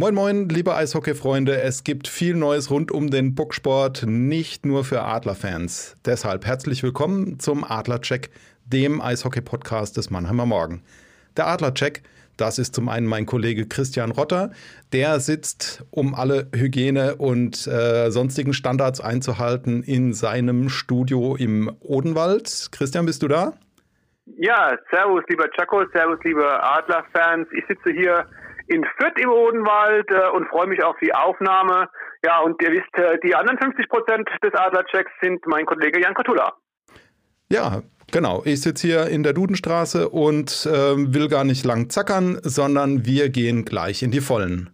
Moin Moin, liebe Eishockey-Freunde, es gibt viel Neues rund um den Booksport, nicht nur für Adlerfans. Deshalb herzlich willkommen zum Adlercheck, dem Eishockey-Podcast des Mannheimer Morgen. Der Adlercheck, das ist zum einen mein Kollege Christian Rotter, der sitzt, um alle Hygiene- und äh, sonstigen Standards einzuhalten, in seinem Studio im Odenwald. Christian, bist du da? Ja, servus, lieber Chaco, servus, liebe Adlerfans. Ich sitze hier in Fürth im Odenwald äh, und freue mich auf die Aufnahme. Ja, und ihr wisst, äh, die anderen 50 Prozent des Adlerchecks sind mein Kollege Jan Kotula. Ja, genau. Ich sitze hier in der Dudenstraße und äh, will gar nicht lang zackern, sondern wir gehen gleich in die Vollen.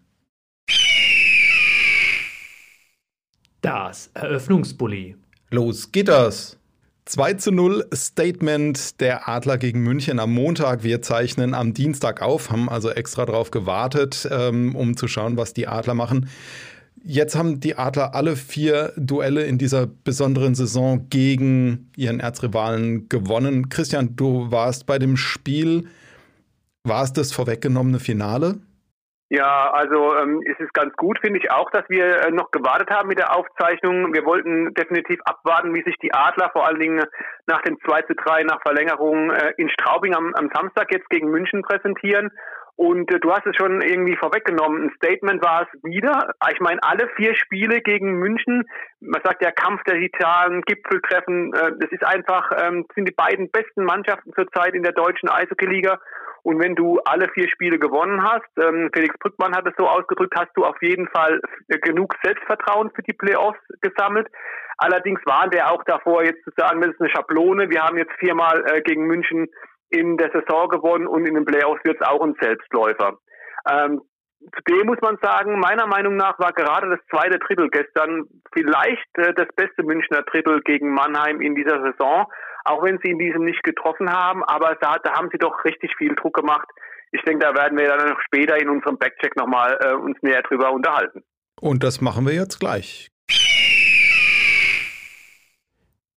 Das Eröffnungsbully. Los geht das! 2 zu 0 Statement der Adler gegen München am Montag. Wir zeichnen am Dienstag auf, haben also extra darauf gewartet, ähm, um zu schauen, was die Adler machen. Jetzt haben die Adler alle vier Duelle in dieser besonderen Saison gegen ihren Erzrivalen gewonnen. Christian, du warst bei dem Spiel. War es das vorweggenommene Finale? Ja, also ähm, es ist ganz gut, finde ich auch, dass wir äh, noch gewartet haben mit der Aufzeichnung. Wir wollten definitiv abwarten, wie sich die Adler vor allen Dingen nach dem 2 zu 3 nach Verlängerung äh, in Straubing am, am Samstag jetzt gegen München präsentieren. Und äh, du hast es schon irgendwie vorweggenommen. Ein Statement war es wieder. Ich meine, alle vier Spiele gegen München, man sagt ja Kampf der Titanen, Gipfeltreffen, äh, das ist einfach, ähm, sind die beiden besten Mannschaften zurzeit in der deutschen Eishockey-Liga. Und wenn du alle vier Spiele gewonnen hast, ähm, Felix Brückmann hat es so ausgedrückt, hast du auf jeden Fall genug Selbstvertrauen für die Playoffs gesammelt. Allerdings waren wir auch davor, jetzt zu sagen, das ist eine Schablone. Wir haben jetzt viermal äh, gegen München in der Saison gewonnen und in den Playoffs wird es auch ein Selbstläufer. Ähm, Zudem muss man sagen, meiner Meinung nach war gerade das zweite Drittel gestern vielleicht äh, das beste Münchner Drittel gegen Mannheim in dieser Saison auch wenn sie in diesem nicht getroffen haben, aber da, da haben sie doch richtig viel Druck gemacht. Ich denke, da werden wir dann noch später in unserem Backcheck nochmal äh, uns näher drüber unterhalten. Und das machen wir jetzt gleich.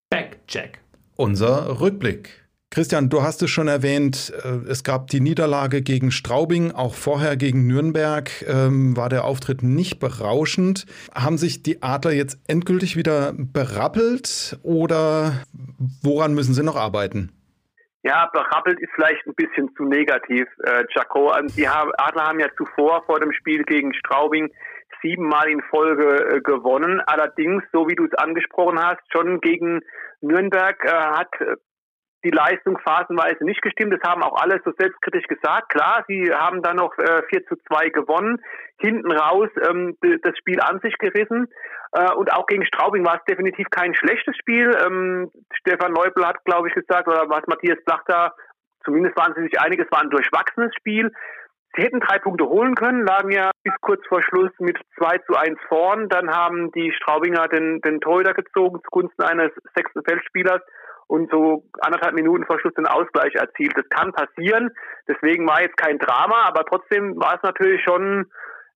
Backcheck. Unser Rückblick. Christian, du hast es schon erwähnt, äh, es gab die Niederlage gegen Straubing, auch vorher gegen Nürnberg ähm, war der Auftritt nicht berauschend. Haben sich die Adler jetzt endgültig wieder berappelt oder woran müssen sie noch arbeiten? Ja, berappelt ist vielleicht ein bisschen zu negativ, äh, Jaco. Ähm, die Adler haben ja zuvor vor dem Spiel gegen Straubing siebenmal in Folge äh, gewonnen. Allerdings, so wie du es angesprochen hast, schon gegen Nürnberg äh, hat die Leistung phasenweise nicht gestimmt. Das haben auch alle so selbstkritisch gesagt. Klar, sie haben dann noch äh, 4 zu 2 gewonnen, hinten raus ähm, das Spiel an sich gerissen. Äh, und auch gegen Straubing war es definitiv kein schlechtes Spiel. Ähm, Stefan Neupel hat, glaube ich, gesagt, oder was Matthias Blachter, zumindest waren sie sich einig, es war ein durchwachsenes Spiel. Sie hätten drei Punkte holen können, lagen ja bis kurz vor Schluss mit 2 zu 1 vorn. Dann haben die Straubinger den, den Torhüter gezogen zugunsten eines sechsten Feldspielers und so anderthalb Minuten vor Schluss den Ausgleich erzielt. Das kann passieren. Deswegen war jetzt kein Drama, aber trotzdem war es natürlich schon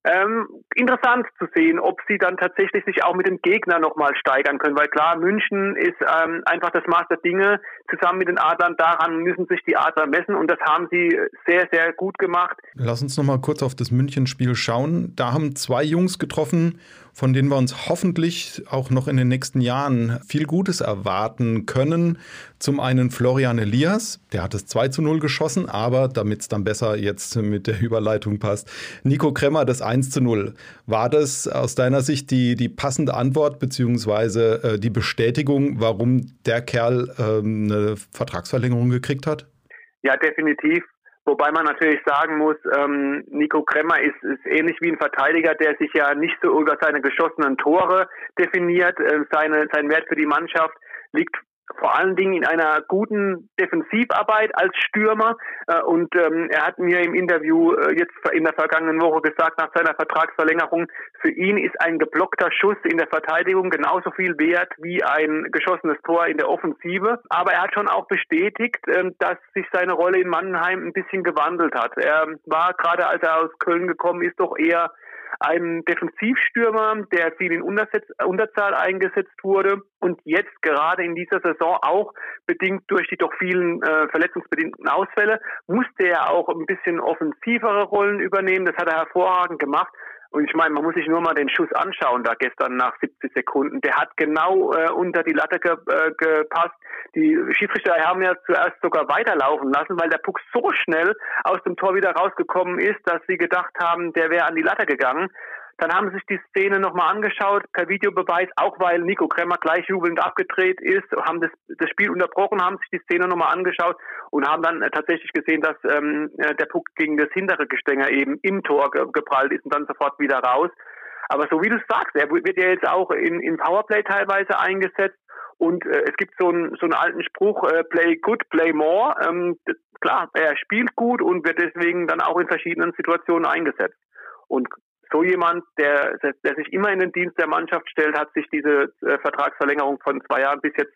ähm, interessant zu sehen, ob sie dann tatsächlich sich auch mit dem Gegner nochmal steigern können. Weil klar, München ist ähm, einfach das Maß der Dinge. Zusammen mit den Adlern, daran müssen sich die Adler messen und das haben sie sehr, sehr gut gemacht. Lass uns nochmal kurz auf das München-Spiel schauen. Da haben zwei Jungs getroffen von denen wir uns hoffentlich auch noch in den nächsten Jahren viel Gutes erwarten können. Zum einen Florian Elias, der hat es 2 zu 0 geschossen, aber damit es dann besser jetzt mit der Überleitung passt, Nico Kremmer das 1 zu 0. War das aus deiner Sicht die, die passende Antwort beziehungsweise äh, die Bestätigung, warum der Kerl äh, eine Vertragsverlängerung gekriegt hat? Ja, definitiv. Wobei man natürlich sagen muss, ähm, Nico Kremmer ist, ist ähnlich wie ein Verteidiger, der sich ja nicht so über seine geschossenen Tore definiert. Äh, seine, sein Wert für die Mannschaft liegt vor allen Dingen in einer guten Defensivarbeit als Stürmer. Äh, und ähm, er hat mir im Interview äh, jetzt in der vergangenen Woche gesagt, nach seiner Vertragsverlängerung, für ihn ist ein geblockter Schuss in der Verteidigung genauso viel wert wie ein geschossenes Tor in der Offensive. Aber er hat schon auch bestätigt, äh, dass sich seine Rolle in Mannheim ein bisschen gewandelt hat. Er war gerade als er aus Köln gekommen ist, doch eher ein Defensivstürmer, der viel in Unterzahl eingesetzt wurde und jetzt gerade in dieser Saison auch bedingt durch die doch vielen äh, verletzungsbedingten Ausfälle musste er auch ein bisschen offensivere Rollen übernehmen. Das hat er hervorragend gemacht. Und ich meine, man muss sich nur mal den Schuss anschauen, da gestern nach 70 Sekunden. Der hat genau äh, unter die Latte ge äh, gepasst. Die Schiedsrichter haben ja zuerst sogar weiterlaufen lassen, weil der Puck so schnell aus dem Tor wieder rausgekommen ist, dass sie gedacht haben, der wäre an die Latte gegangen. Dann haben sie sich die Szene nochmal angeschaut, per Videobeweis, auch weil Nico Kremmer gleich jubelnd abgedreht ist, haben das, das Spiel unterbrochen, haben sich die Szene nochmal angeschaut und haben dann äh, tatsächlich gesehen, dass ähm, äh, der Puck gegen das hintere Gestenger eben im Tor ge geprallt ist und dann sofort wieder raus. Aber so wie du sagst, er wird ja jetzt auch in, in Powerplay teilweise eingesetzt. Und äh, es gibt so einen, so einen alten Spruch, äh, play good, play more. Ähm, klar, er spielt gut und wird deswegen dann auch in verschiedenen Situationen eingesetzt. Und so jemand, der, der sich immer in den Dienst der Mannschaft stellt, hat sich diese äh, Vertragsverlängerung von zwei Jahren bis jetzt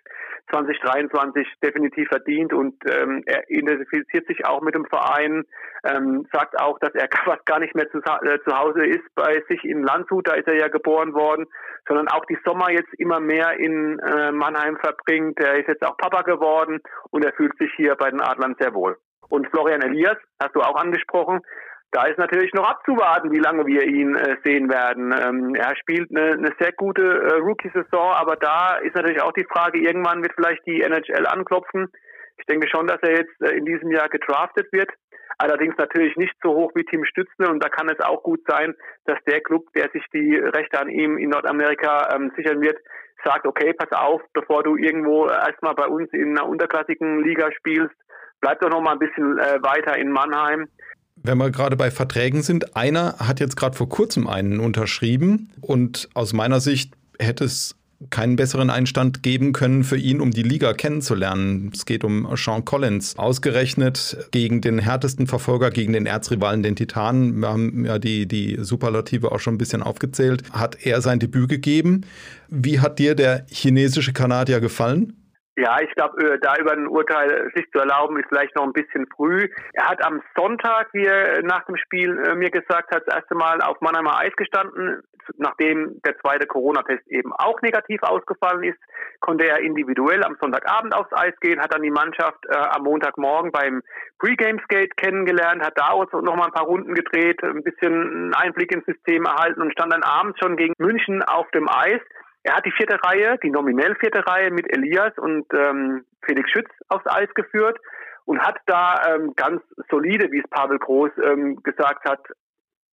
2023 definitiv verdient und ähm, er identifiziert sich auch mit dem Verein, ähm, sagt auch, dass er fast gar nicht mehr zu, äh, zu Hause ist bei sich in Landshut, da ist er ja geboren worden, sondern auch die Sommer jetzt immer mehr in äh, Mannheim verbringt. Er ist jetzt auch Papa geworden und er fühlt sich hier bei den Adlern sehr wohl. Und Florian Elias, hast du auch angesprochen, da ist natürlich noch abzuwarten, wie lange wir ihn äh, sehen werden. Ähm, er spielt eine, eine sehr gute äh, Rookie-Saison, aber da ist natürlich auch die Frage, irgendwann wird vielleicht die NHL anklopfen. Ich denke schon, dass er jetzt äh, in diesem Jahr gedraftet wird. Allerdings natürlich nicht so hoch wie Team Stützle und da kann es auch gut sein, dass der Club, der sich die Rechte an ihm in Nordamerika ähm, sichern wird, sagt, okay, pass auf, bevor du irgendwo erstmal bei uns in einer unterklassigen Liga spielst, bleib doch noch mal ein bisschen äh, weiter in Mannheim wenn wir gerade bei Verträgen sind, einer hat jetzt gerade vor kurzem einen unterschrieben und aus meiner Sicht hätte es keinen besseren Einstand geben können für ihn, um die Liga kennenzulernen. Es geht um Sean Collins. Ausgerechnet gegen den härtesten Verfolger, gegen den Erzrivalen, den Titanen. Wir haben ja die, die Superlative auch schon ein bisschen aufgezählt. Hat er sein Debüt gegeben. Wie hat dir der chinesische Kanadier gefallen? Ja, ich glaube, äh, da über ein Urteil sich zu erlauben, ist vielleicht noch ein bisschen früh. Er hat am Sonntag, wie er nach dem Spiel äh, mir gesagt hat, das erste Mal auf Mannheimer Eis gestanden. Nachdem der zweite Corona-Test eben auch negativ ausgefallen ist, konnte er individuell am Sonntagabend aufs Eis gehen, hat dann die Mannschaft äh, am Montagmorgen beim Pre-Game-Skate kennengelernt, hat da auch noch mal ein paar Runden gedreht, ein bisschen Einblick ins System erhalten und stand dann abends schon gegen München auf dem Eis. Er hat die vierte Reihe, die nominell vierte Reihe mit Elias und ähm, Felix Schütz aufs Eis geführt und hat da ähm, ganz solide, wie es Pavel Groß ähm, gesagt hat,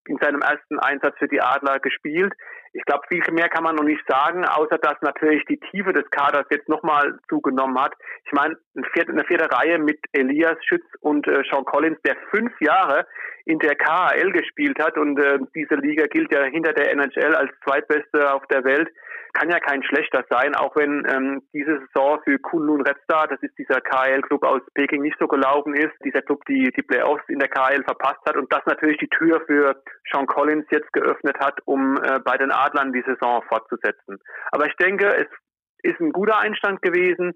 in seinem ersten Einsatz für die Adler gespielt. Ich glaube, viel mehr kann man noch nicht sagen, außer dass natürlich die Tiefe des Kaders jetzt nochmal zugenommen hat. Ich meine, eine vierte, eine vierte Reihe mit Elias Schütz und äh, Sean Collins, der fünf Jahre in der KHL gespielt hat und äh, diese Liga gilt ja hinter der NHL als zweitbeste auf der Welt kann ja kein schlechter sein, auch wenn ähm, diese Saison für Kunlun Red Star, das ist dieser KL-Club aus Peking, nicht so gelaufen ist. Dieser Club die, die Playoffs in der KL verpasst hat und das natürlich die Tür für Sean Collins jetzt geöffnet hat, um äh, bei den Adlern die Saison fortzusetzen. Aber ich denke, es ist ein guter Einstand gewesen.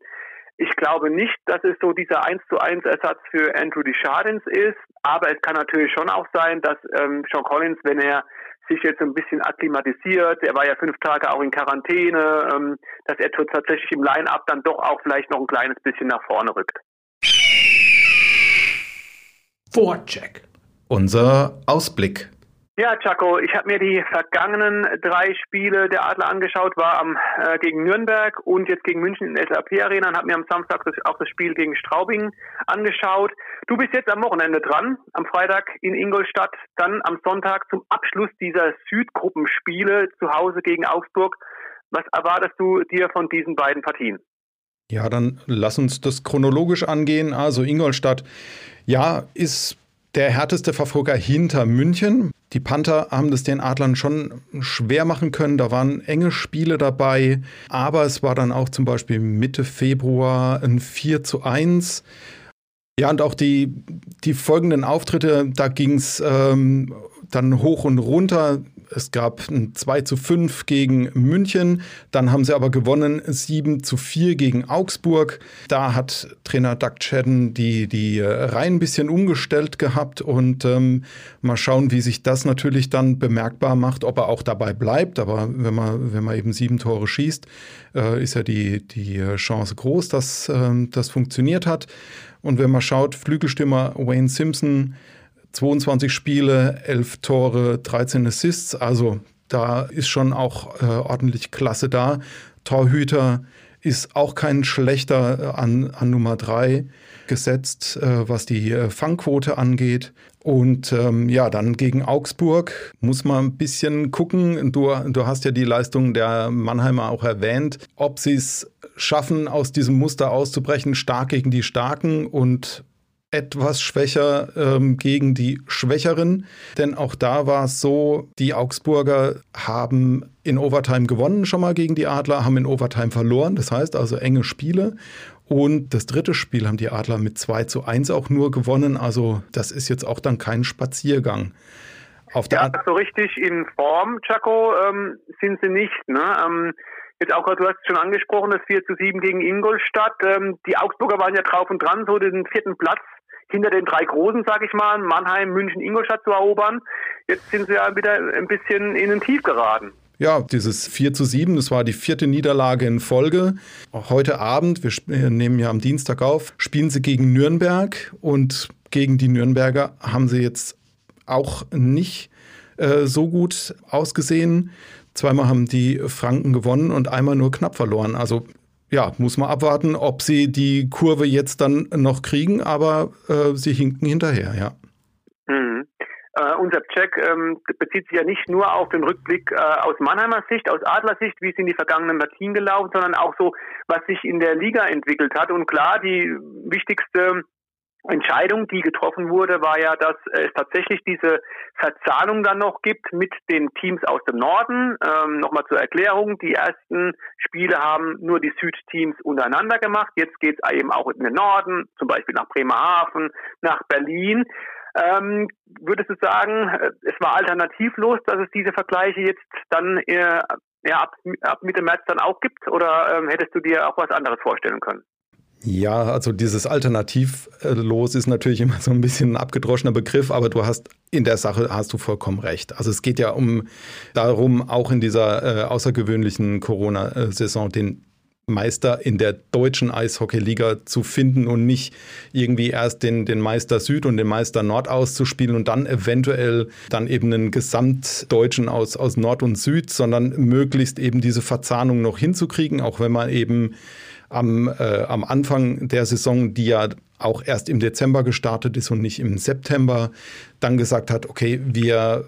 Ich glaube nicht, dass es so dieser 1 zu 1 Ersatz für Andrew Deschardins ist, aber es kann natürlich schon auch sein, dass ähm, Sean Collins, wenn er sich jetzt ein bisschen akklimatisiert. Er war ja fünf Tage auch in Quarantäne, ähm, dass er tatsächlich im Line-Up dann doch auch vielleicht noch ein kleines bisschen nach vorne rückt. Vorcheck. Unser Ausblick. Ja, Chaco, ich habe mir die vergangenen drei Spiele der Adler angeschaut, war am äh, gegen Nürnberg und jetzt gegen München in der SAP Arena und habe mir am Samstag das, auch das Spiel gegen Straubing angeschaut. Du bist jetzt am Wochenende dran, am Freitag in Ingolstadt, dann am Sonntag zum Abschluss dieser Südgruppenspiele zu Hause gegen Augsburg. Was erwartest du dir von diesen beiden Partien? Ja, dann lass uns das chronologisch angehen. Also Ingolstadt, ja, ist der härteste Verfolger hinter München. Die Panther haben das den Adlern schon schwer machen können. Da waren enge Spiele dabei. Aber es war dann auch zum Beispiel Mitte Februar ein 4 zu 1. Ja, und auch die, die folgenden Auftritte, da ging es ähm, dann hoch und runter. Es gab ein 2 zu 5 gegen München, dann haben sie aber gewonnen 7 zu 4 gegen Augsburg. Da hat Trainer Doug Chadden die, die Reihen ein bisschen umgestellt gehabt und ähm, mal schauen, wie sich das natürlich dann bemerkbar macht, ob er auch dabei bleibt. Aber wenn man, wenn man eben sieben Tore schießt, äh, ist ja die, die Chance groß, dass äh, das funktioniert hat. Und wenn man schaut, Flügelstürmer Wayne Simpson, 22 Spiele, 11 Tore, 13 Assists. Also da ist schon auch äh, ordentlich Klasse da. Torhüter ist auch kein schlechter äh, an, an Nummer 3 gesetzt, äh, was die äh, Fangquote angeht. Und ähm, ja, dann gegen Augsburg muss man ein bisschen gucken. Du, du hast ja die Leistung der Mannheimer auch erwähnt, ob sie es schaffen, aus diesem Muster auszubrechen, stark gegen die Starken und etwas schwächer ähm, gegen die Schwächeren. Denn auch da war es so, die Augsburger haben in Overtime gewonnen schon mal gegen die Adler, haben in Overtime verloren. Das heißt also enge Spiele. Und das dritte Spiel haben die Adler mit 2 zu 1 auch nur gewonnen. Also das ist jetzt auch dann kein Spaziergang. Auf der ja, so richtig in Form, Chaco, ähm, sind sie nicht. Ne? Ähm, Jetzt auch, du hast es schon angesprochen, das 4 zu 7 gegen Ingolstadt. Ähm, die Augsburger waren ja drauf und dran, so den vierten Platz hinter den drei Großen, sag ich mal, Mannheim, München, Ingolstadt zu erobern. Jetzt sind sie ja wieder ein bisschen in den Tief geraten. Ja, dieses 4 zu 7, das war die vierte Niederlage in Folge. Heute Abend, wir nehmen ja am Dienstag auf, spielen sie gegen Nürnberg und gegen die Nürnberger haben sie jetzt auch nicht äh, so gut ausgesehen. Zweimal haben die Franken gewonnen und einmal nur knapp verloren. Also ja, muss man abwarten, ob sie die Kurve jetzt dann noch kriegen, aber äh, sie hinken hinterher, ja. Mhm. Uh, unser Check ähm, bezieht sich ja nicht nur auf den Rückblick äh, aus Mannheimer Sicht, aus Adler Sicht, wie sind die vergangenen Partien gelaufen, sondern auch so, was sich in der Liga entwickelt hat. Und klar, die wichtigste Entscheidung, die getroffen wurde, war ja, dass es tatsächlich diese Verzahnung dann noch gibt mit den Teams aus dem Norden. Ähm, Nochmal zur Erklärung, die ersten Spiele haben nur die Südteams untereinander gemacht. Jetzt geht es eben auch in den Norden, zum Beispiel nach Bremerhaven, nach Berlin. Ähm, würdest du sagen, es war alternativlos, dass es diese Vergleiche jetzt dann äh, ja, ab, ab Mitte März dann auch gibt? Oder ähm, hättest du dir auch was anderes vorstellen können? Ja, also dieses Alternativlos ist natürlich immer so ein bisschen ein abgedroschener Begriff, aber du hast in der Sache hast du vollkommen recht. Also es geht ja um darum, auch in dieser äh, außergewöhnlichen Corona-Saison den Meister in der deutschen Eishockeyliga zu finden und nicht irgendwie erst den, den Meister Süd und den Meister Nord auszuspielen und dann eventuell dann eben einen Gesamtdeutschen aus, aus Nord und Süd, sondern möglichst eben diese Verzahnung noch hinzukriegen, auch wenn man eben am, äh, am Anfang der Saison, die ja auch erst im Dezember gestartet ist und nicht im September, dann gesagt hat, okay, wir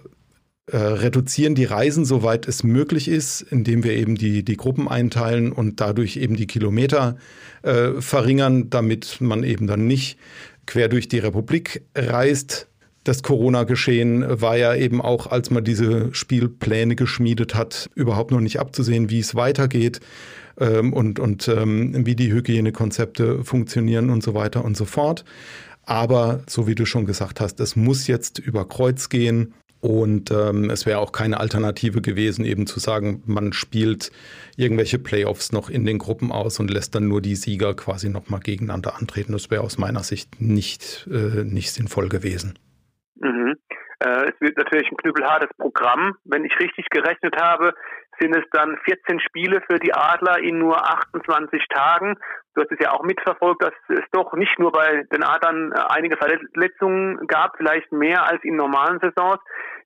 äh, reduzieren die Reisen, soweit es möglich ist, indem wir eben die, die Gruppen einteilen und dadurch eben die Kilometer äh, verringern, damit man eben dann nicht quer durch die Republik reist. Das Corona-Geschehen war ja eben auch, als man diese Spielpläne geschmiedet hat, überhaupt noch nicht abzusehen, wie es weitergeht ähm, und, und ähm, wie die Hygienekonzepte funktionieren und so weiter und so fort. Aber so wie du schon gesagt hast, es muss jetzt über Kreuz gehen. Und ähm, es wäre auch keine Alternative gewesen, eben zu sagen, man spielt irgendwelche Playoffs noch in den Gruppen aus und lässt dann nur die Sieger quasi nochmal gegeneinander antreten. Das wäre aus meiner Sicht nicht, äh, nicht sinnvoll gewesen. Mhm. Äh, es wird natürlich ein knüppelhartes Programm. Wenn ich richtig gerechnet habe, sind es dann 14 Spiele für die Adler in nur 28 Tagen. Du hast es ja auch mitverfolgt, dass es doch nicht nur bei den Adlern äh, einige Verletzungen gab, vielleicht mehr als in normalen Saisons.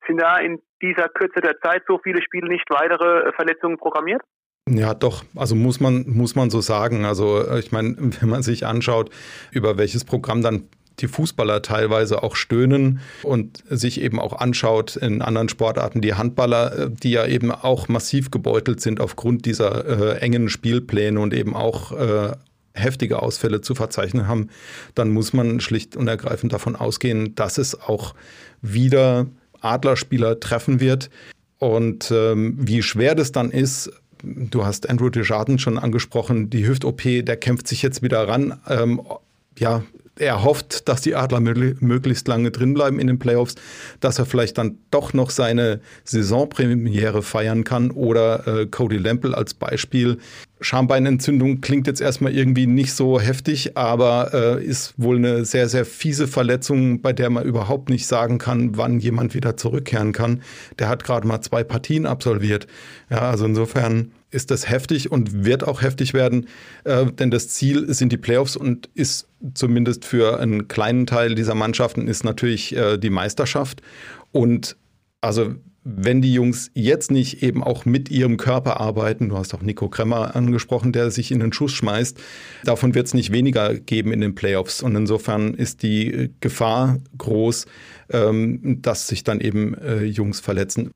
Sind da in dieser Kürze der Zeit so viele Spiele nicht weitere äh, Verletzungen programmiert? Ja, doch. Also muss man, muss man so sagen. Also äh, ich meine, wenn man sich anschaut, über welches Programm dann die Fußballer teilweise auch stöhnen und sich eben auch anschaut in anderen Sportarten, die Handballer, äh, die ja eben auch massiv gebeutelt sind aufgrund dieser äh, engen Spielpläne und eben auch äh, heftige Ausfälle zu verzeichnen haben, dann muss man schlicht und ergreifend davon ausgehen, dass es auch wieder Adlerspieler treffen wird. Und ähm, wie schwer das dann ist, du hast Andrew Desjardins schon angesprochen, die Hüft-OP, der kämpft sich jetzt wieder ran. Ähm, ja, er hofft, dass die Adler möglichst lange drinbleiben in den Playoffs, dass er vielleicht dann doch noch seine Saisonpremiere feiern kann oder äh, Cody Lample als Beispiel. Schambeinentzündung klingt jetzt erstmal irgendwie nicht so heftig, aber äh, ist wohl eine sehr, sehr fiese Verletzung, bei der man überhaupt nicht sagen kann, wann jemand wieder zurückkehren kann. Der hat gerade mal zwei Partien absolviert. Ja, also insofern ist das heftig und wird auch heftig werden, äh, denn das Ziel sind die Playoffs und ist zumindest für einen kleinen Teil dieser Mannschaften ist natürlich äh, die Meisterschaft. Und also wenn die Jungs jetzt nicht eben auch mit ihrem Körper arbeiten, du hast auch Nico Kremmer angesprochen, der sich in den Schuss schmeißt, davon wird es nicht weniger geben in den Playoffs. Und insofern ist die Gefahr groß, ähm, dass sich dann eben äh, Jungs verletzen.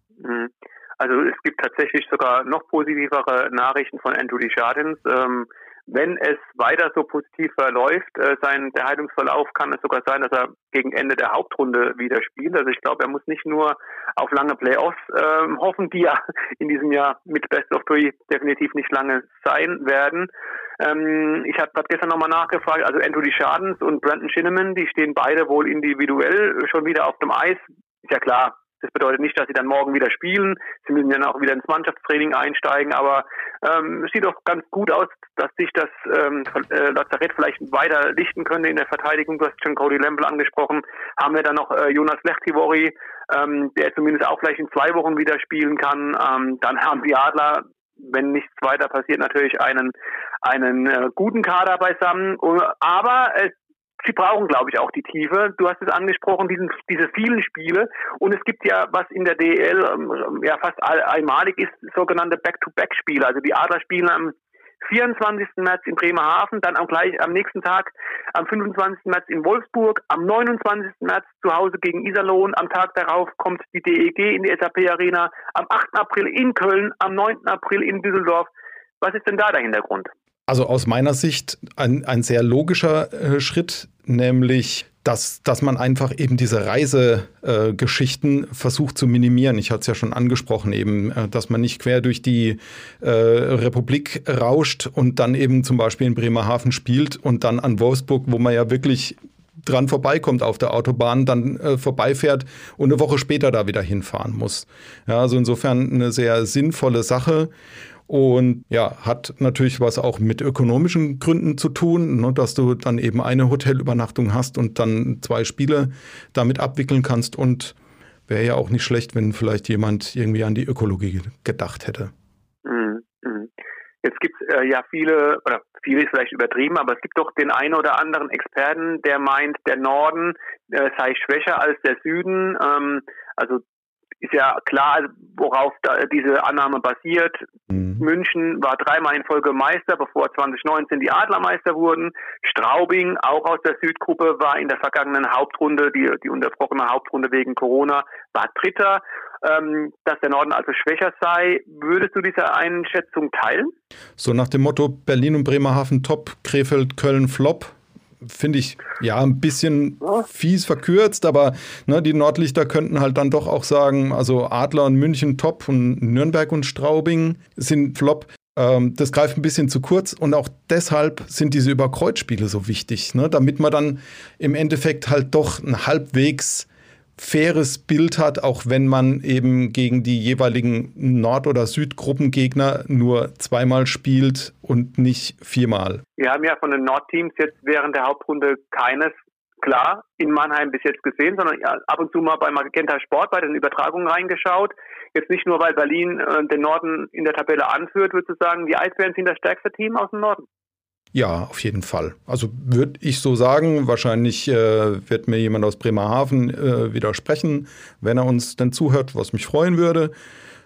Also es gibt tatsächlich sogar noch positivere Nachrichten von Andrew Desjardins. Ähm, wenn es weiter so positiv verläuft, äh, sein der Heilungsverlauf, kann es sogar sein, dass er gegen Ende der Hauptrunde wieder spielt. Also ich glaube, er muss nicht nur auf lange Playoffs ähm, hoffen, die ja in diesem Jahr mit Best of Three definitiv nicht lange sein werden. Ähm, ich habe gestern nochmal nachgefragt, also Andrew Desjardins und Brandon Shinneman, die stehen beide wohl individuell schon wieder auf dem Eis. Ist ja klar, das bedeutet nicht, dass sie dann morgen wieder spielen. Sie müssen dann auch wieder ins Mannschaftstraining einsteigen. Aber ähm, es sieht doch ganz gut aus, dass sich das ähm, äh, Lazarett vielleicht weiter lichten könnte in der Verteidigung. Du hast schon Cody Lamble angesprochen. Haben wir dann noch äh, Jonas Lechtivori, ähm, der zumindest auch vielleicht in zwei Wochen wieder spielen kann. Ähm, dann haben die Adler wenn nichts weiter passiert, natürlich einen einen äh, guten Kader beisammen. Aber es sie brauchen, glaube ich, auch die Tiefe. Du hast es angesprochen, diesen, diese vielen Spiele. Und es gibt ja, was in der DL ähm, ja fast einmalig ist, sogenannte Back-to-Back-Spiele. Also die Adler spielen am 24. März in Bremerhaven, dann am gleich am nächsten Tag am 25. März in Wolfsburg, am 29. März zu Hause gegen Iserlohn, am Tag darauf kommt die DEG in die SAP Arena, am 8. April in Köln, am 9. April in Düsseldorf. Was ist denn da der Hintergrund? Also aus meiner Sicht ein, ein sehr logischer äh, Schritt, nämlich dass, dass man einfach eben diese Reisegeschichten äh, versucht zu minimieren. Ich hatte es ja schon angesprochen, eben, äh, dass man nicht quer durch die äh, Republik rauscht und dann eben zum Beispiel in Bremerhaven spielt und dann an Wolfsburg, wo man ja wirklich dran vorbeikommt auf der Autobahn, dann äh, vorbeifährt und eine Woche später da wieder hinfahren muss. Ja, also insofern eine sehr sinnvolle Sache. Und ja, hat natürlich was auch mit ökonomischen Gründen zu tun, ne, dass du dann eben eine Hotelübernachtung hast und dann zwei Spiele damit abwickeln kannst. Und wäre ja auch nicht schlecht, wenn vielleicht jemand irgendwie an die Ökologie gedacht hätte. Mhm, mhm. Jetzt gibt es äh, ja viele, oder viele ist vielleicht übertrieben, aber es gibt doch den einen oder anderen Experten, der meint, der Norden äh, sei schwächer als der Süden. Ähm, also ist ja klar, worauf diese Annahme basiert. Mhm. München war dreimal in Folge Meister, bevor 2019 die Adlermeister wurden. Straubing, auch aus der Südgruppe, war in der vergangenen Hauptrunde, die, die unterbrochene Hauptrunde wegen Corona, war Dritter. Ähm, dass der Norden also schwächer sei. Würdest du diese Einschätzung teilen? So nach dem Motto Berlin und Bremerhaven top, Krefeld, Köln flop finde ich ja ein bisschen fies verkürzt, aber ne, die Nordlichter könnten halt dann doch auch sagen, also Adler und München top und Nürnberg und Straubing sind flop. Ähm, das greift ein bisschen zu kurz und auch deshalb sind diese Überkreuzspiele so wichtig, ne, damit man dann im Endeffekt halt doch ein halbwegs faires Bild hat, auch wenn man eben gegen die jeweiligen Nord- oder Südgruppengegner nur zweimal spielt und nicht viermal. Wir haben ja von den Nordteams jetzt während der Hauptrunde keines klar in Mannheim bis jetzt gesehen, sondern ab und zu mal bei Magenta Sport bei den Übertragungen reingeschaut. Jetzt nicht nur, weil Berlin äh, den Norden in der Tabelle anführt, würde ich sagen, die Eisbären sind das stärkste Team aus dem Norden. Ja, auf jeden Fall. Also würde ich so sagen, wahrscheinlich äh, wird mir jemand aus Bremerhaven äh, widersprechen, wenn er uns denn zuhört, was mich freuen würde.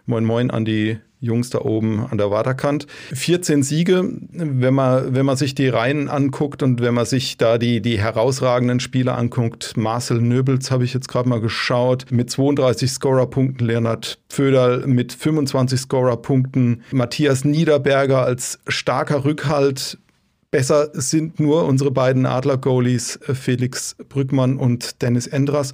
Moin Moin an die Jungs da oben an der Waterkant. 14 Siege, wenn man, wenn man sich die Reihen anguckt und wenn man sich da die, die herausragenden Spieler anguckt. Marcel Nöbels habe ich jetzt gerade mal geschaut, mit 32 Scorerpunkten, Leonhard Föderl mit 25 Scorerpunkten, Matthias Niederberger als starker Rückhalt Besser sind nur unsere beiden Adler-Goalies äh, Felix Brückmann und Dennis Endras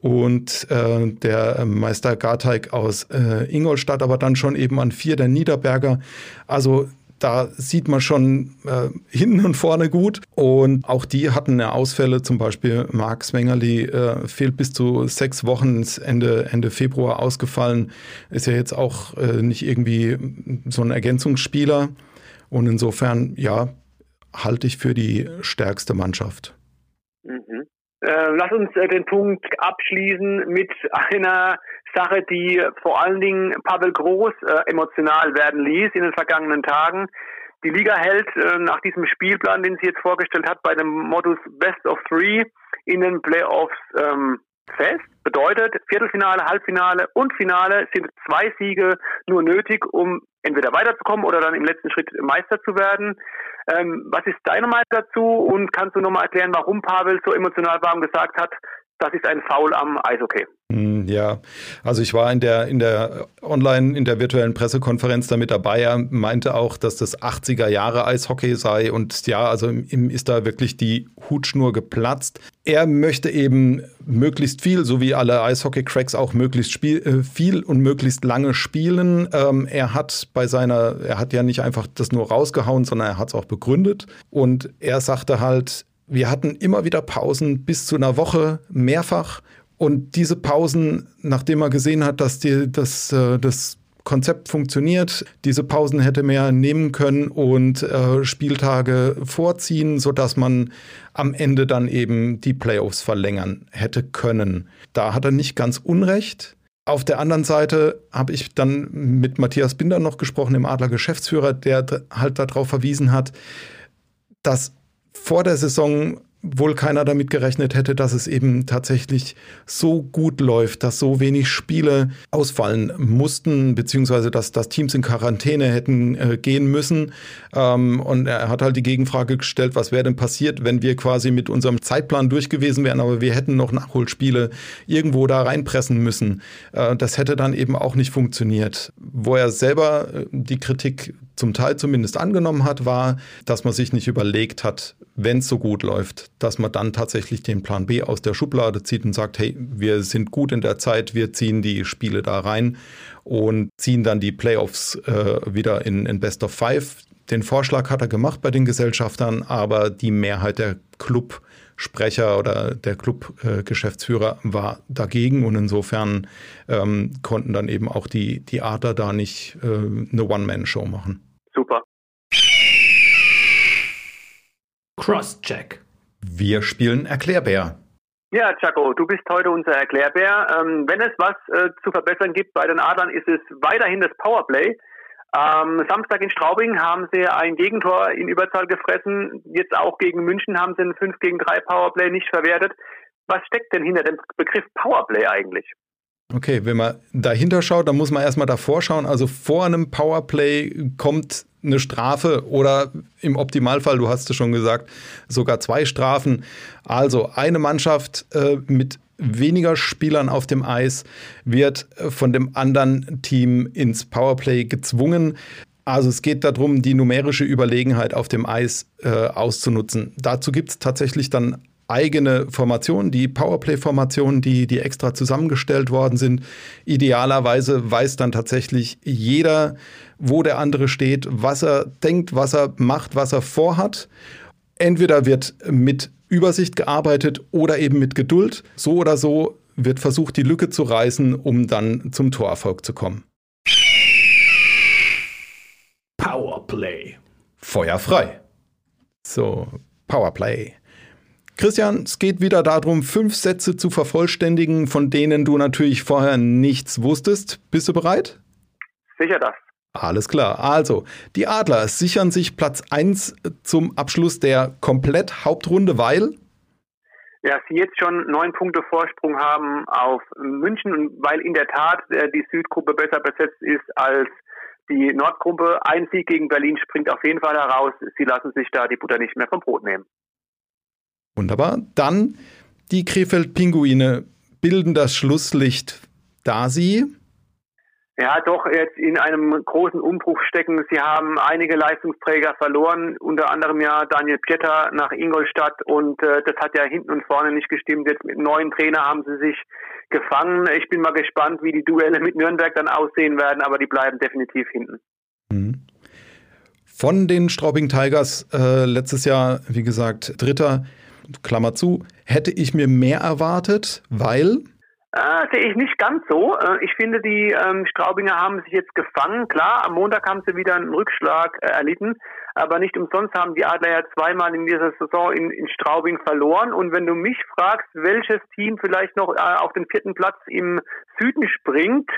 und äh, der Meister Garteig aus äh, Ingolstadt, aber dann schon eben an vier der Niederberger. Also da sieht man schon äh, hinten und vorne gut. Und auch die hatten ja Ausfälle, zum Beispiel Marc Swengerli äh, fehlt bis zu sechs Wochen, Ende, Ende Februar ausgefallen. Ist ja jetzt auch äh, nicht irgendwie so ein Ergänzungsspieler. Und insofern, ja, halte ich für die stärkste Mannschaft. Mhm. Äh, lass uns äh, den Punkt abschließen mit einer Sache, die vor allen Dingen Pavel Groß äh, emotional werden ließ in den vergangenen Tagen. Die Liga hält äh, nach diesem Spielplan, den sie jetzt vorgestellt hat, bei dem Modus Best of Three in den Playoffs ähm, fest. Bedeutet, Viertelfinale, Halbfinale und Finale sind zwei Siege nur nötig, um entweder weiterzukommen oder dann im letzten Schritt Meister zu werden. Ähm, was ist deine Meinung dazu und kannst du nochmal erklären, warum Pavel so emotional war und gesagt hat, das ist ein Foul am Eishockey? Hm, ja, also ich war in der, in der online, in der virtuellen Pressekonferenz da mit dabei. Er meinte auch, dass das 80er Jahre Eishockey sei und ja, also ihm ist da wirklich die Hutschnur geplatzt. Er möchte eben möglichst viel, so wie alle Eishockey-Cracks auch möglichst spiel, äh, viel und möglichst lange spielen. Ähm, er hat bei seiner, er hat ja nicht einfach das nur rausgehauen, sondern er hat es auch begründet. Und er sagte halt, wir hatten immer wieder Pausen bis zu einer Woche mehrfach und diese Pausen, nachdem er gesehen hat, dass die, dass, äh, das Konzept funktioniert, diese Pausen hätte mehr nehmen können und äh, Spieltage vorziehen, sodass man am Ende dann eben die Playoffs verlängern hätte können. Da hat er nicht ganz unrecht. Auf der anderen Seite habe ich dann mit Matthias Binder noch gesprochen, dem Adler Geschäftsführer, der halt darauf verwiesen hat, dass vor der Saison wohl keiner damit gerechnet hätte, dass es eben tatsächlich so gut läuft, dass so wenig Spiele ausfallen mussten, beziehungsweise dass, dass Teams in Quarantäne hätten äh, gehen müssen. Ähm, und er hat halt die Gegenfrage gestellt, was wäre denn passiert, wenn wir quasi mit unserem Zeitplan durch gewesen wären, aber wir hätten noch Nachholspiele irgendwo da reinpressen müssen. Äh, das hätte dann eben auch nicht funktioniert. Wo er selber äh, die Kritik zum Teil zumindest angenommen hat, war, dass man sich nicht überlegt hat, wenn es so gut läuft, dass man dann tatsächlich den Plan B aus der Schublade zieht und sagt, hey, wir sind gut in der Zeit, wir ziehen die Spiele da rein und ziehen dann die Playoffs äh, wieder in, in Best of Five. Den Vorschlag hat er gemacht bei den Gesellschaftern, aber die Mehrheit der Clubsprecher oder der Clubgeschäftsführer äh, war dagegen und insofern ähm, konnten dann eben auch die, die Adler da nicht äh, eine One-Man-Show machen. Super. Crosscheck. Wir spielen Erklärbär. Ja, Chaco, du bist heute unser Erklärbär. Ähm, wenn es was äh, zu verbessern gibt bei den Adlern, ist es weiterhin das Powerplay. Ähm, Samstag in Straubing haben sie ein Gegentor in Überzahl gefressen. Jetzt auch gegen München haben sie ein 5 gegen 3 Powerplay nicht verwertet. Was steckt denn hinter dem Begriff Powerplay eigentlich? Okay, wenn man dahinter schaut, dann muss man erstmal davor schauen. Also vor einem Powerplay kommt eine Strafe oder im Optimalfall, du hast es schon gesagt, sogar zwei Strafen. Also eine Mannschaft äh, mit weniger Spielern auf dem Eis wird von dem anderen Team ins Powerplay gezwungen. Also es geht darum, die numerische Überlegenheit auf dem Eis äh, auszunutzen. Dazu gibt es tatsächlich dann eigene Formationen, die Powerplay-Formationen, die, die extra zusammengestellt worden sind. Idealerweise weiß dann tatsächlich jeder, wo der andere steht, was er denkt, was er macht, was er vorhat. Entweder wird mit Übersicht gearbeitet oder eben mit Geduld. So oder so wird versucht, die Lücke zu reißen, um dann zum Torerfolg zu kommen. Powerplay. Feuer frei. So, Powerplay. Christian, es geht wieder darum, fünf Sätze zu vervollständigen, von denen du natürlich vorher nichts wusstest. Bist du bereit? Sicher das. Alles klar. Also, die Adler sichern sich Platz 1 zum Abschluss der Komplett-Hauptrunde, weil? Ja, sie jetzt schon neun Punkte Vorsprung haben auf München und weil in der Tat äh, die Südgruppe besser besetzt ist als die Nordgruppe. Ein Sieg gegen Berlin springt auf jeden Fall heraus. Sie lassen sich da die Butter nicht mehr vom Brot nehmen. Wunderbar. Dann die Krefeld-Pinguine bilden das Schlusslicht, da sie ja doch jetzt in einem großen Umbruch stecken. Sie haben einige Leistungsträger verloren, unter anderem ja Daniel Pieter nach Ingolstadt und äh, das hat ja hinten und vorne nicht gestimmt. Jetzt mit neuen Trainer haben sie sich gefangen. Ich bin mal gespannt, wie die Duelle mit Nürnberg dann aussehen werden, aber die bleiben definitiv hinten. Mhm. Von den Straubing Tigers äh, letztes Jahr, wie gesagt, Dritter, Klammer zu, hätte ich mir mehr erwartet, weil äh, sehe ich nicht ganz so. Äh, ich finde, die ähm, Straubinger haben sich jetzt gefangen. Klar, am Montag haben sie wieder einen Rückschlag äh, erlitten, aber nicht umsonst haben die Adler ja zweimal in dieser Saison in, in Straubing verloren. Und wenn du mich fragst, welches Team vielleicht noch äh, auf den vierten Platz im Süden springt,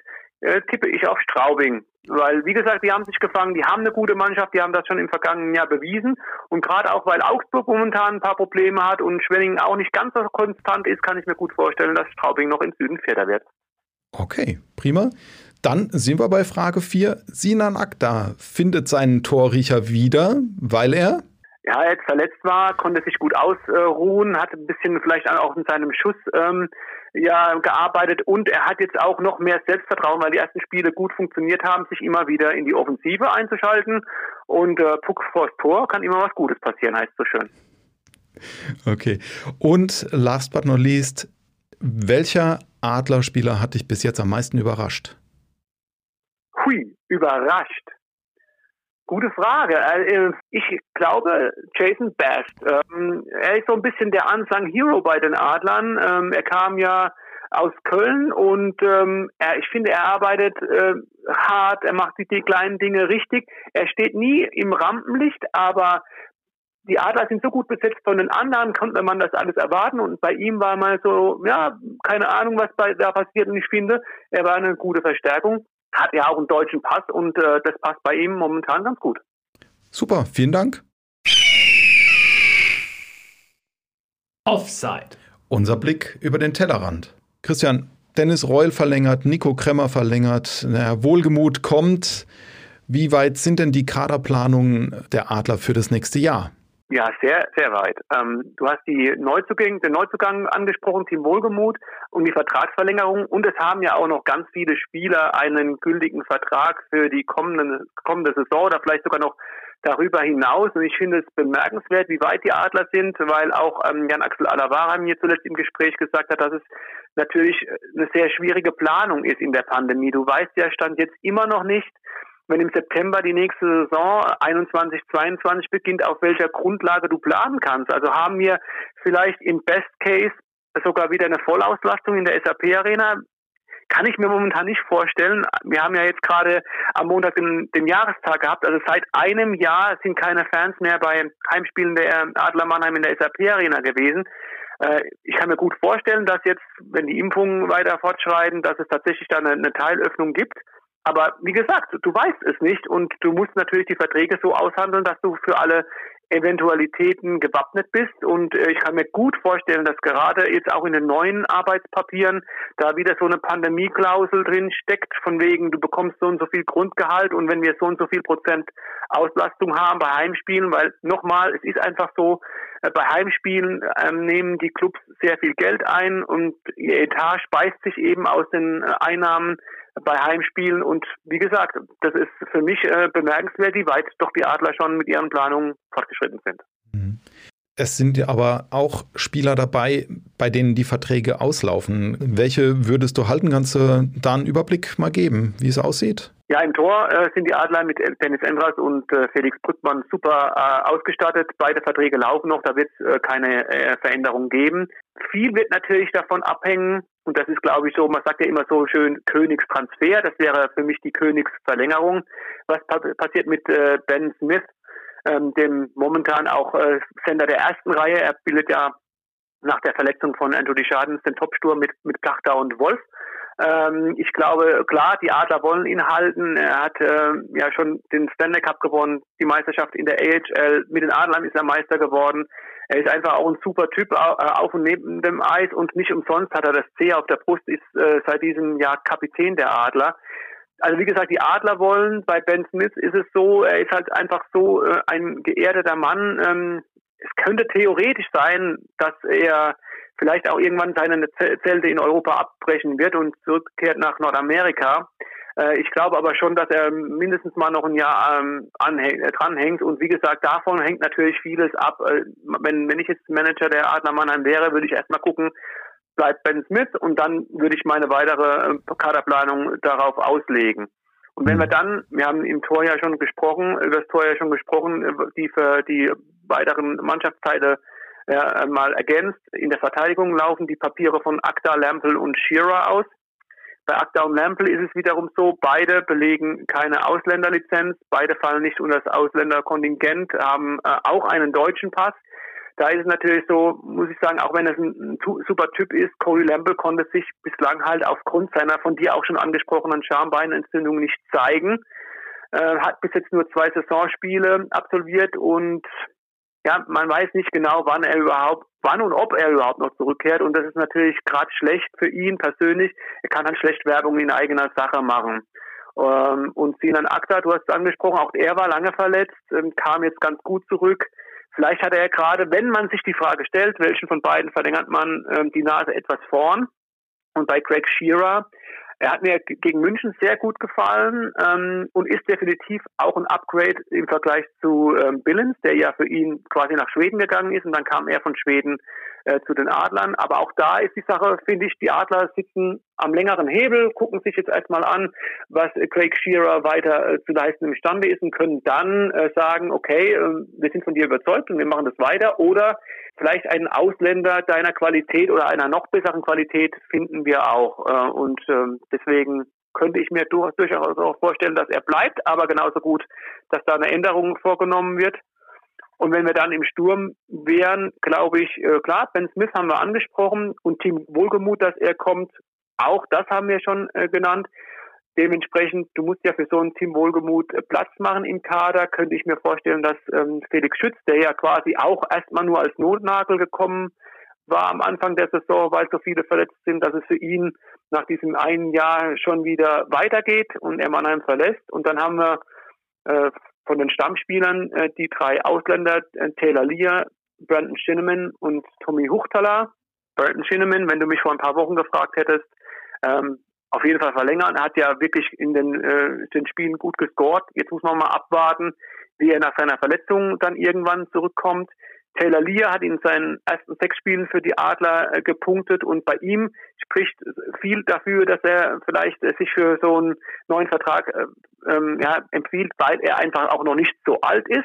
äh, tippe ich auf Straubing. Weil, wie gesagt, die haben sich gefangen, die haben eine gute Mannschaft, die haben das schon im vergangenen Jahr bewiesen. Und gerade auch, weil Augsburg momentan ein paar Probleme hat und Schwenningen auch nicht ganz so konstant ist, kann ich mir gut vorstellen, dass Straubing noch im Süden Vierter wird. Okay, prima. Dann sind wir bei Frage 4. Sinan Akta findet seinen Torriecher wieder, weil er ja, jetzt verletzt war, konnte sich gut ausruhen, hat ein bisschen vielleicht auch in seinem Schuss ähm, ja gearbeitet und er hat jetzt auch noch mehr Selbstvertrauen, weil die ersten Spiele gut funktioniert haben, sich immer wieder in die Offensive einzuschalten und äh, Puck vors Tor kann immer was Gutes passieren, heißt so schön. Okay. Und last but not least, welcher Adlerspieler hat dich bis jetzt am meisten überrascht? Hui, überrascht. Gute Frage. Äh, ich glaube, Jason Best. Ähm, er ist so ein bisschen der Unsung Hero bei den Adlern. Ähm, er kam ja aus Köln und ähm, ich finde, er arbeitet äh, hart, er macht die, die kleinen Dinge richtig. Er steht nie im Rampenlicht, aber die Adler sind so gut besetzt von den anderen, konnte man das alles erwarten und bei ihm war mal so, ja, keine Ahnung, was bei, da passiert und ich finde, er war eine gute Verstärkung hat ja auch einen deutschen Pass und äh, das passt bei ihm momentan ganz gut. Super, vielen Dank. Offside. Unser Blick über den Tellerrand. Christian, Dennis Reul verlängert, Nico Kremmer verlängert, naja, Wohlgemut kommt. Wie weit sind denn die Kaderplanungen der Adler für das nächste Jahr? Ja, sehr, sehr weit. Ähm, du hast die Neuzugänge, den Neuzugang angesprochen, Team Wohlgemut und die Vertragsverlängerung. Und es haben ja auch noch ganz viele Spieler einen gültigen Vertrag für die kommende, kommende Saison oder vielleicht sogar noch darüber hinaus. Und ich finde es bemerkenswert, wie weit die Adler sind, weil auch ähm, Jan-Axel Alavara mir zuletzt im Gespräch gesagt hat, dass es natürlich eine sehr schwierige Planung ist in der Pandemie. Du weißt ja, stand jetzt immer noch nicht, wenn im September die nächste Saison 21, 22 beginnt, auf welcher Grundlage du planen kannst. Also haben wir vielleicht im Best Case sogar wieder eine Vollauslastung in der SAP Arena. Kann ich mir momentan nicht vorstellen. Wir haben ja jetzt gerade am Montag den, den Jahrestag gehabt. Also seit einem Jahr sind keine Fans mehr bei Heimspielen der Adler Mannheim in der SAP Arena gewesen. Äh, ich kann mir gut vorstellen, dass jetzt, wenn die Impfungen weiter fortschreiten, dass es tatsächlich da eine, eine Teilöffnung gibt. Aber wie gesagt, du weißt es nicht und du musst natürlich die Verträge so aushandeln, dass du für alle Eventualitäten gewappnet bist. Und äh, ich kann mir gut vorstellen, dass gerade jetzt auch in den neuen Arbeitspapieren da wieder so eine Pandemieklausel drin steckt, von wegen, du bekommst so und so viel Grundgehalt und wenn wir so und so viel Prozent Auslastung haben bei Heimspielen, weil nochmal, es ist einfach so, äh, bei Heimspielen ähm, nehmen die Clubs sehr viel Geld ein und ihr Etat speist sich eben aus den äh, Einnahmen bei Heimspielen. Und wie gesagt, das ist für mich äh, bemerkenswert, wie weit doch die Adler schon mit ihren Planungen fortgeschritten sind. Mhm. Es sind aber auch Spieler dabei, bei denen die Verträge auslaufen. Welche würdest du halten? Kannst du da einen Überblick mal geben, wie es aussieht? Ja, im Tor äh, sind die Adler mit Dennis Endras und äh, Felix Brückmann super äh, ausgestattet. Beide Verträge laufen noch, da wird es äh, keine äh, Veränderung geben. Viel wird natürlich davon abhängen, und das ist, glaube ich, so, man sagt ja immer so schön Königstransfer, das wäre für mich die Königsverlängerung. Was pa passiert mit äh, Ben Smith, ähm, dem momentan auch äh, Sender der ersten Reihe? Er bildet ja nach der Verletzung von Anthony Schadens den Topsturm mit, mit Plachter und Wolf. Ähm, ich glaube, klar, die Adler wollen ihn halten. Er hat äh, ja schon den Stanley Cup gewonnen, die Meisterschaft in der AHL. Mit den Adlern ist er Meister geworden. Er ist einfach auch ein super Typ äh, auf und neben dem Eis und nicht umsonst hat er das C auf der Brust, ist äh, seit diesem Jahr Kapitän der Adler. Also wie gesagt, die Adler wollen, bei Ben Smith ist es so, er ist halt einfach so äh, ein geerdeter Mann. Ähm, es könnte theoretisch sein, dass er vielleicht auch irgendwann seine Zelte in Europa abbrechen wird und zurückkehrt nach Nordamerika. Äh, ich glaube aber schon, dass er mindestens mal noch ein Jahr ähm, anhäng, äh, dranhängt. Und wie gesagt, davon hängt natürlich vieles ab. Äh, wenn, wenn ich jetzt Manager der Adler Mannheim wäre, würde ich erstmal gucken, bleibt Ben Smith und dann würde ich meine weitere Kaderplanung darauf auslegen. Und wenn wir mhm. dann, wir haben im Tor ja schon gesprochen, über das Tor ja schon gesprochen, die für die weiteren Mannschaftsteile äh, mal ergänzt. In der Verteidigung laufen die Papiere von Akta, Lampel und Shearer aus. Bei Akta und Lampel ist es wiederum so, beide belegen keine Ausländerlizenz, beide fallen nicht unter das Ausländerkontingent, haben äh, auch einen deutschen Pass. Da ist es natürlich so, muss ich sagen, auch wenn es ein, super Typ ist, Cody Lamble konnte sich bislang halt aufgrund seiner von dir auch schon angesprochenen Schambeinentzündung nicht zeigen. Äh, hat bis jetzt nur zwei Saisonspiele absolviert und ja, man weiß nicht genau, wann er überhaupt, wann und ob er überhaupt noch zurückkehrt. Und das ist natürlich gerade schlecht für ihn persönlich. Er kann dann schlecht Werbung in eigener Sache machen. Ähm, und Sinan Akta, du hast es angesprochen, auch er war lange verletzt, ähm, kam jetzt ganz gut zurück. Vielleicht hat er gerade, wenn man sich die Frage stellt, welchen von beiden verlängert man, ähm, die Nase etwas vorn. Und bei Greg Shearer, er hat mir gegen München sehr gut gefallen ähm, und ist definitiv auch ein Upgrade im Vergleich zu ähm, Billens, der ja für ihn quasi nach Schweden gegangen ist und dann kam er von Schweden äh, zu den Adlern. Aber auch da ist die Sache, finde ich, die Adler sitzen am längeren Hebel, gucken sich jetzt erstmal an, was Craig Shearer weiter äh, zu leisten imstande ist und können dann äh, sagen, okay, äh, wir sind von dir überzeugt und wir machen das weiter oder vielleicht einen Ausländer deiner Qualität oder einer noch besseren Qualität finden wir auch. Äh, und ähm, deswegen könnte ich mir durchaus auch vorstellen, dass er bleibt, aber genauso gut, dass da eine Änderung vorgenommen wird. Und wenn wir dann im Sturm wären, glaube ich, äh, klar, Ben Smith haben wir angesprochen und Team Wohlgemut, dass er kommt, auch das haben wir schon äh, genannt. Dementsprechend, du musst ja für so ein Team Wohlgemut äh, Platz machen im Kader. Könnte ich mir vorstellen, dass ähm, Felix Schütz, der ja quasi auch erstmal nur als Notnagel gekommen war am Anfang der Saison, weil so viele verletzt sind, dass es für ihn nach diesem einen Jahr schon wieder weitergeht und er Mannheim verlässt. Und dann haben wir äh, von den Stammspielern äh, die drei Ausländer, äh, Taylor Lear, Brandon Shinneman und Tommy Huchtala. Brandon Shinneman, wenn du mich vor ein paar Wochen gefragt hättest, ähm, auf jeden Fall verlängern. Er hat ja wirklich in den, äh, den Spielen gut gescored. Jetzt muss man mal abwarten, wie er nach seiner Verletzung dann irgendwann zurückkommt. Taylor Lear hat in seinen ersten sechs Spielen für die Adler äh, gepunktet und bei ihm spricht viel dafür, dass er vielleicht äh, sich für so einen neuen Vertrag äh, ähm, ja, empfiehlt, weil er einfach auch noch nicht so alt ist.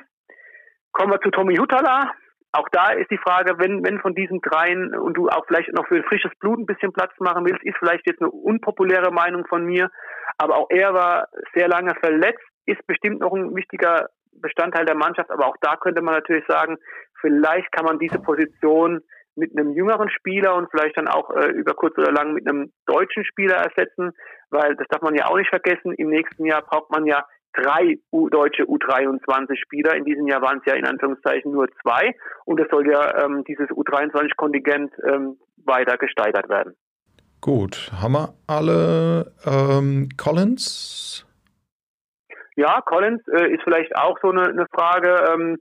Kommen wir zu Tommy Hutala. Auch da ist die Frage, wenn, wenn von diesen dreien und du auch vielleicht noch für frisches Blut ein bisschen Platz machen willst, ist vielleicht jetzt eine unpopuläre Meinung von mir, aber auch er war sehr lange verletzt, ist bestimmt noch ein wichtiger Bestandteil der Mannschaft, aber auch da könnte man natürlich sagen, vielleicht kann man diese Position mit einem jüngeren Spieler und vielleicht dann auch äh, über kurz oder lang mit einem deutschen Spieler ersetzen, weil das darf man ja auch nicht vergessen. Im nächsten Jahr braucht man ja drei U deutsche U23-Spieler. In diesem Jahr waren es ja in Anführungszeichen nur zwei und es soll ja ähm, dieses U23-Kontingent ähm, weiter gesteigert werden. Gut, haben wir alle ähm, Collins? Ja, Collins äh, ist vielleicht auch so eine, eine Frage. Ähm,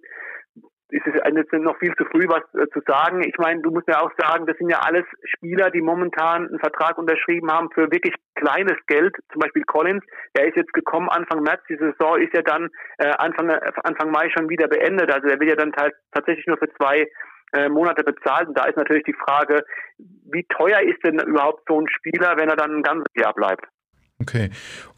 ist es jetzt noch viel zu früh, was äh, zu sagen. Ich meine, du musst ja auch sagen, das sind ja alles Spieler, die momentan einen Vertrag unterschrieben haben für wirklich kleines Geld. Zum Beispiel Collins, der ist jetzt gekommen Anfang März. Die Saison ist ja dann äh, Anfang, Anfang Mai schon wieder beendet. Also er wird ja dann tatsächlich nur für zwei äh, Monate bezahlt. Und da ist natürlich die Frage, wie teuer ist denn überhaupt so ein Spieler, wenn er dann ein ganzes Jahr bleibt? Okay.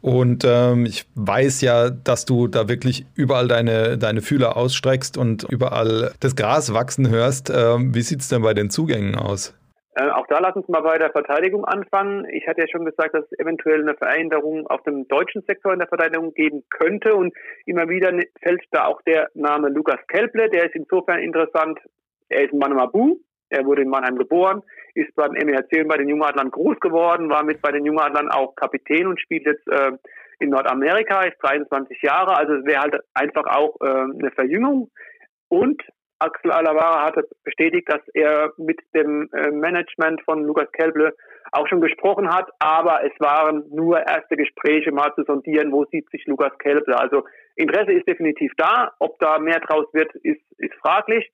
Und ähm, ich weiß ja, dass du da wirklich überall deine, deine Fühler ausstreckst und überall das Gras wachsen hörst. Ähm, wie sieht es denn bei den Zugängen aus? Äh, auch da lass uns mal bei der Verteidigung anfangen. Ich hatte ja schon gesagt, dass es eventuell eine Veränderung auf dem deutschen Sektor in der Verteidigung geben könnte. Und immer wieder ne, fällt da auch der Name Lukas Kelble. Der ist insofern interessant. Er ist ein Manamabu. Er wurde in Mannheim geboren ist beim MEHC bei den Jungadlern groß geworden, war mit bei den Jungadlern auch Kapitän und spielt jetzt äh, in Nordamerika, ist 23 Jahre, also es wäre halt einfach auch äh, eine Verjüngung. Und Axel Alavara hatte bestätigt, dass er mit dem äh, Management von Lukas Kelble auch schon gesprochen hat, aber es waren nur erste Gespräche mal zu sondieren, wo sieht sich Lukas Kelble. Also Interesse ist definitiv da, ob da mehr draus wird, ist, ist fraglich.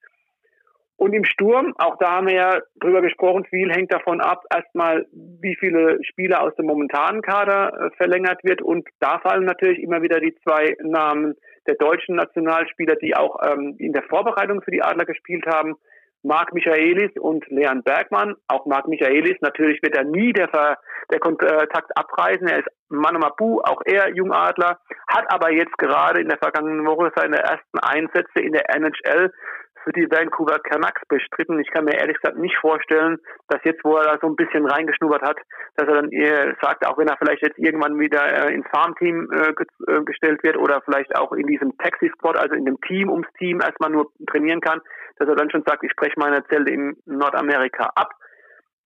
Und im Sturm, auch da haben wir ja drüber gesprochen, viel hängt davon ab, erstmal, wie viele Spieler aus dem momentanen Kader äh, verlängert wird. Und da fallen natürlich immer wieder die zwei Namen der deutschen Nationalspieler, die auch ähm, in der Vorbereitung für die Adler gespielt haben. Marc Michaelis und Leon Bergmann. Auch Marc Michaelis, natürlich wird er nie der, Ver der Kontakt abreißen. Er ist Manamapu, auch er Jungadler, hat aber jetzt gerade in der vergangenen Woche seine ersten Einsätze in der NHL für die Vancouver Canucks bestritten. Ich kann mir ehrlich gesagt nicht vorstellen, dass jetzt, wo er da so ein bisschen reingeschnuppert hat, dass er dann eher sagt, auch wenn er vielleicht jetzt irgendwann wieder äh, ins Farmteam äh, äh, gestellt wird oder vielleicht auch in diesem Taxi-Squad, also in dem Team ums Team erstmal nur trainieren kann, dass er dann schon sagt, ich spreche meine Zelle in Nordamerika ab.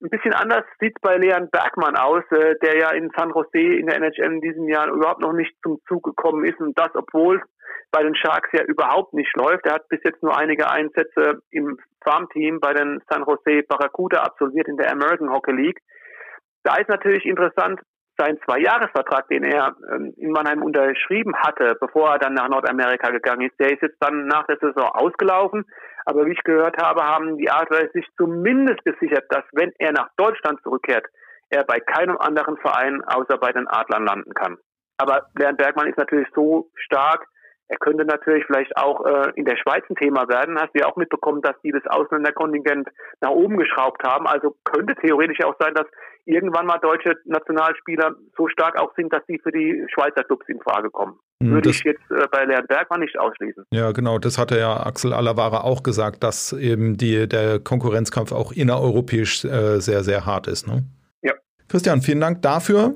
Ein bisschen anders sieht bei Leon Bergmann aus, äh, der ja in San Jose in der NHL in diesem Jahr überhaupt noch nicht zum Zug gekommen ist und das, obwohl bei den Sharks ja überhaupt nicht läuft. Er hat bis jetzt nur einige Einsätze im Farmteam bei den San Jose Barracuda absolviert in der American Hockey League. Da ist natürlich interessant, sein Zwei-Jahres-Vertrag, den er ähm, in Mannheim unterschrieben hatte, bevor er dann nach Nordamerika gegangen ist, der ist jetzt dann nach der Saison ausgelaufen. Aber wie ich gehört habe, haben die Adler sich zumindest gesichert, dass wenn er nach Deutschland zurückkehrt, er bei keinem anderen Verein außer bei den Adlern landen kann. Aber Bernd Bergmann ist natürlich so stark, er könnte natürlich vielleicht auch äh, in der Schweiz ein Thema werden. Hast du ja auch mitbekommen, dass die das Ausländerkontingent nach oben geschraubt haben. Also könnte theoretisch auch sein, dass irgendwann mal deutsche Nationalspieler so stark auch sind, dass sie für die Schweizer Clubs in Frage kommen. Hm, Würde das, ich jetzt äh, bei Leon Bergmann nicht ausschließen. Ja, genau. Das hatte ja Axel Alavara auch gesagt, dass eben die, der Konkurrenzkampf auch innereuropäisch äh, sehr, sehr hart ist. Ne? Ja. Christian, vielen Dank dafür.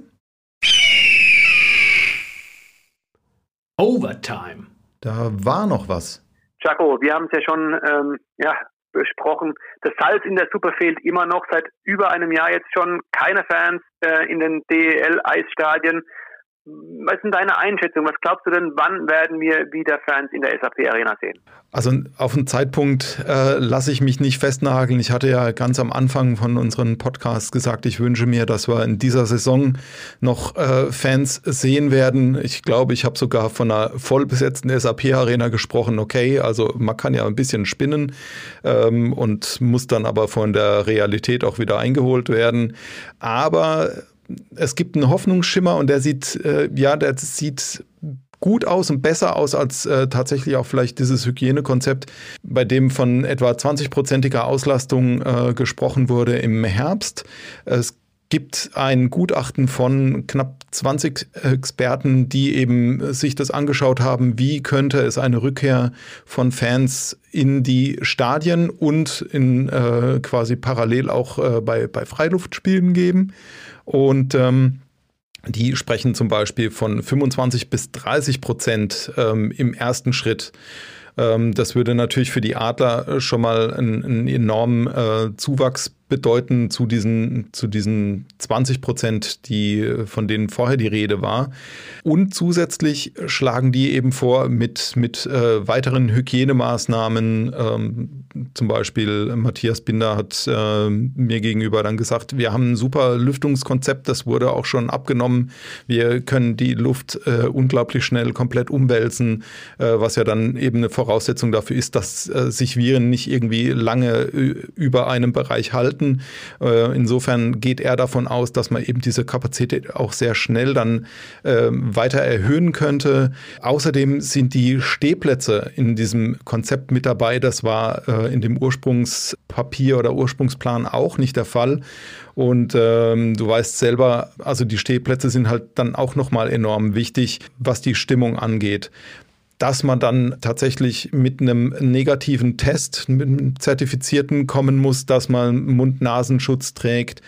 Overtime. Da war noch was. Chaco, wir haben es ja schon ähm, ja, besprochen. Das Salz in der Suppe fehlt immer noch seit über einem Jahr jetzt schon. Keine Fans äh, in den DEL-Eisstadien. Was ist denn deine Einschätzung? Was glaubst du denn, wann werden wir wieder Fans in der SAP Arena sehen? Also auf einen Zeitpunkt äh, lasse ich mich nicht festnageln. Ich hatte ja ganz am Anfang von unseren Podcasts gesagt, ich wünsche mir, dass wir in dieser Saison noch äh, Fans sehen werden. Ich glaube, ich habe sogar von einer vollbesetzten SAP-Arena gesprochen. Okay, also man kann ja ein bisschen spinnen ähm, und muss dann aber von der Realität auch wieder eingeholt werden. Aber es gibt einen Hoffnungsschimmer und der sieht, äh, ja, der sieht gut aus und besser aus als äh, tatsächlich auch vielleicht dieses Hygienekonzept, bei dem von etwa 20-prozentiger Auslastung äh, gesprochen wurde im Herbst. Es gibt ein Gutachten von knapp 20 Experten, die eben sich das angeschaut haben, wie könnte es eine Rückkehr von Fans in die Stadien und in äh, quasi parallel auch äh, bei, bei Freiluftspielen geben. Und ähm, die sprechen zum Beispiel von 25 bis 30 Prozent ähm, im ersten Schritt. Ähm, das würde natürlich für die Adler schon mal einen, einen enormen äh, Zuwachs bedeuten zu diesen, zu diesen 20 Prozent, die, von denen vorher die Rede war. Und zusätzlich schlagen die eben vor mit, mit äh, weiteren Hygienemaßnahmen. Ähm, zum Beispiel Matthias Binder hat äh, mir gegenüber dann gesagt, wir haben ein super Lüftungskonzept, das wurde auch schon abgenommen. Wir können die Luft äh, unglaublich schnell komplett umwälzen, äh, was ja dann eben eine Voraussetzung dafür ist, dass äh, sich Viren nicht irgendwie lange äh, über einem Bereich halten halten. Äh, insofern geht er davon aus, dass man eben diese Kapazität auch sehr schnell dann ähm, weiter erhöhen könnte. Außerdem sind die Stehplätze in diesem Konzept mit dabei. Das war äh, in dem Ursprungspapier oder Ursprungsplan auch nicht der Fall. Und ähm, du weißt selber, also die Stehplätze sind halt dann auch nochmal enorm wichtig, was die Stimmung angeht dass man dann tatsächlich mit einem negativen Test, mit einem zertifizierten kommen muss, dass man Mund-Nasenschutz trägt,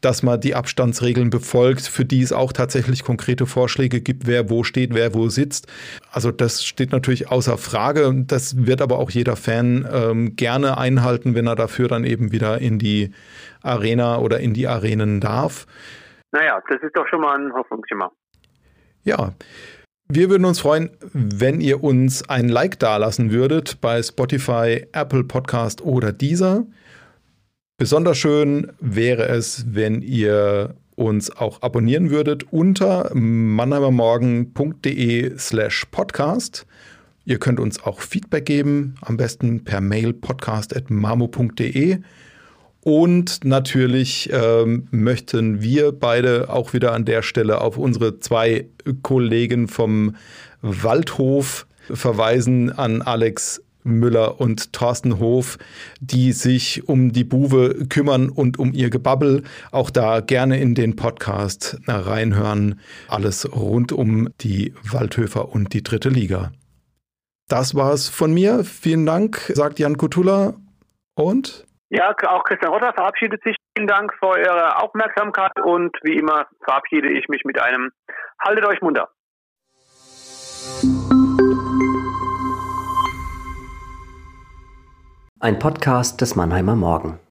dass man die Abstandsregeln befolgt, für die es auch tatsächlich konkrete Vorschläge gibt, wer wo steht, wer wo sitzt. Also das steht natürlich außer Frage. Das wird aber auch jeder Fan ähm, gerne einhalten, wenn er dafür dann eben wieder in die Arena oder in die Arenen darf. Naja, das ist doch schon mal ein Hoffnungsschimmer. Ja. Wir würden uns freuen, wenn ihr uns ein Like dalassen würdet bei Spotify, Apple Podcast oder dieser. Besonders schön wäre es, wenn ihr uns auch abonnieren würdet unter mannheimermorgen.de slash podcast. Ihr könnt uns auch Feedback geben, am besten per Mail podcast.mamo.de. Und natürlich ähm, möchten wir beide auch wieder an der Stelle auf unsere zwei Kollegen vom Waldhof verweisen, an Alex Müller und Thorsten Hof, die sich um die Buwe kümmern und um ihr Gebabbel. Auch da gerne in den Podcast reinhören. Alles rund um die Waldhöfer und die dritte Liga. Das war's von mir. Vielen Dank, sagt Jan Kutula. Und? Ja, auch Christian Rotter verabschiedet sich. Vielen Dank für eure Aufmerksamkeit und wie immer verabschiede ich mich mit einem Haltet euch munter. Ein Podcast des Mannheimer Morgen.